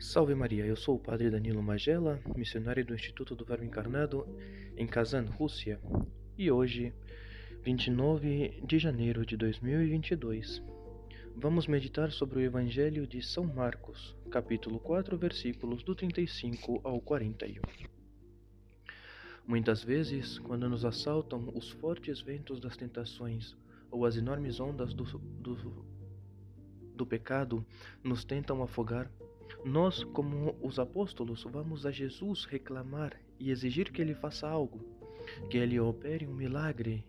Salve Maria, eu sou o Padre Danilo Magela, missionário do Instituto do Verbo Encarnado em Kazan, Rússia, e hoje, 29 de janeiro de 2022, vamos meditar sobre o Evangelho de São Marcos, capítulo 4, versículos do 35 ao 41. Muitas vezes, quando nos assaltam os fortes ventos das tentações ou as enormes ondas do, do, do pecado nos tentam afogar, nós, como os apóstolos, vamos a Jesus reclamar e exigir que ele faça algo, que ele opere um milagre.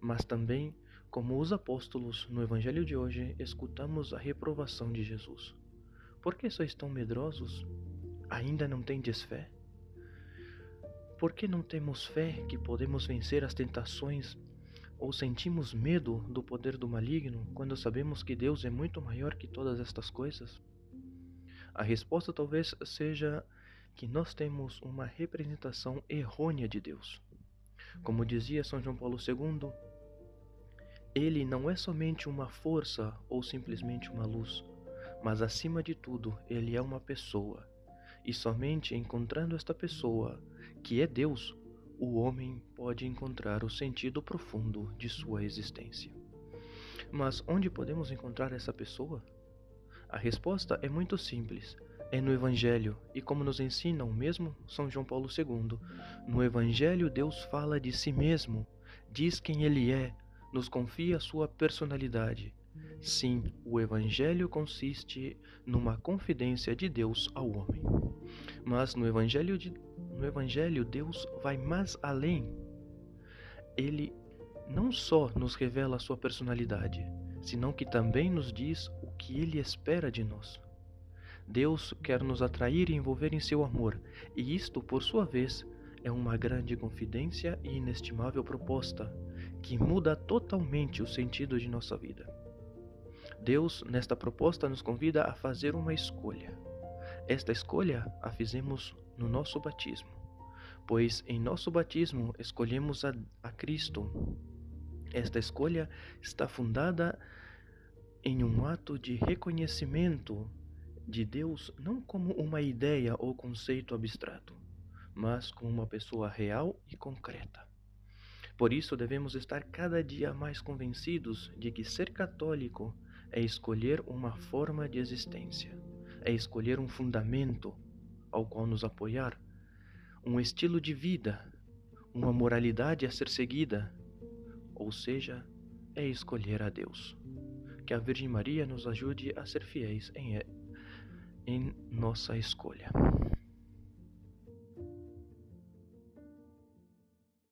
Mas também, como os apóstolos, no Evangelho de hoje, escutamos a reprovação de Jesus. Por que sois tão medrosos? Ainda não tendes fé? Por que não temos fé que podemos vencer as tentações ou sentimos medo do poder do maligno quando sabemos que Deus é muito maior que todas estas coisas? A resposta talvez seja que nós temos uma representação errônea de Deus. Como dizia São João Paulo II, ele não é somente uma força ou simplesmente uma luz, mas acima de tudo, ele é uma pessoa. E somente encontrando esta pessoa, que é Deus, o homem pode encontrar o sentido profundo de sua existência. Mas onde podemos encontrar essa pessoa? A resposta é muito simples. É no Evangelho, e como nos ensina o mesmo São João Paulo II, no Evangelho Deus fala de si mesmo, diz quem ele é, nos confia sua personalidade. Sim, o Evangelho consiste numa confidência de Deus ao homem. Mas no Evangelho, de, no Evangelho Deus vai mais além. Ele não só nos revela sua personalidade, senão que também nos diz o que Ele espera de nós. Deus quer nos atrair e envolver em seu amor, e isto, por sua vez, é uma grande confidência e inestimável proposta que muda totalmente o sentido de nossa vida. Deus, nesta proposta, nos convida a fazer uma escolha. Esta escolha a fizemos no nosso batismo, pois em nosso batismo escolhemos a, a Cristo esta escolha está fundada em um ato de reconhecimento de Deus não como uma ideia ou conceito abstrato, mas como uma pessoa real e concreta. Por isso devemos estar cada dia mais convencidos de que ser católico é escolher uma forma de existência, é escolher um fundamento ao qual nos apoiar, um estilo de vida, uma moralidade a ser seguida ou seja, é escolher a Deus. Que a Virgem Maria nos ajude a ser fiéis em, em nossa escolha.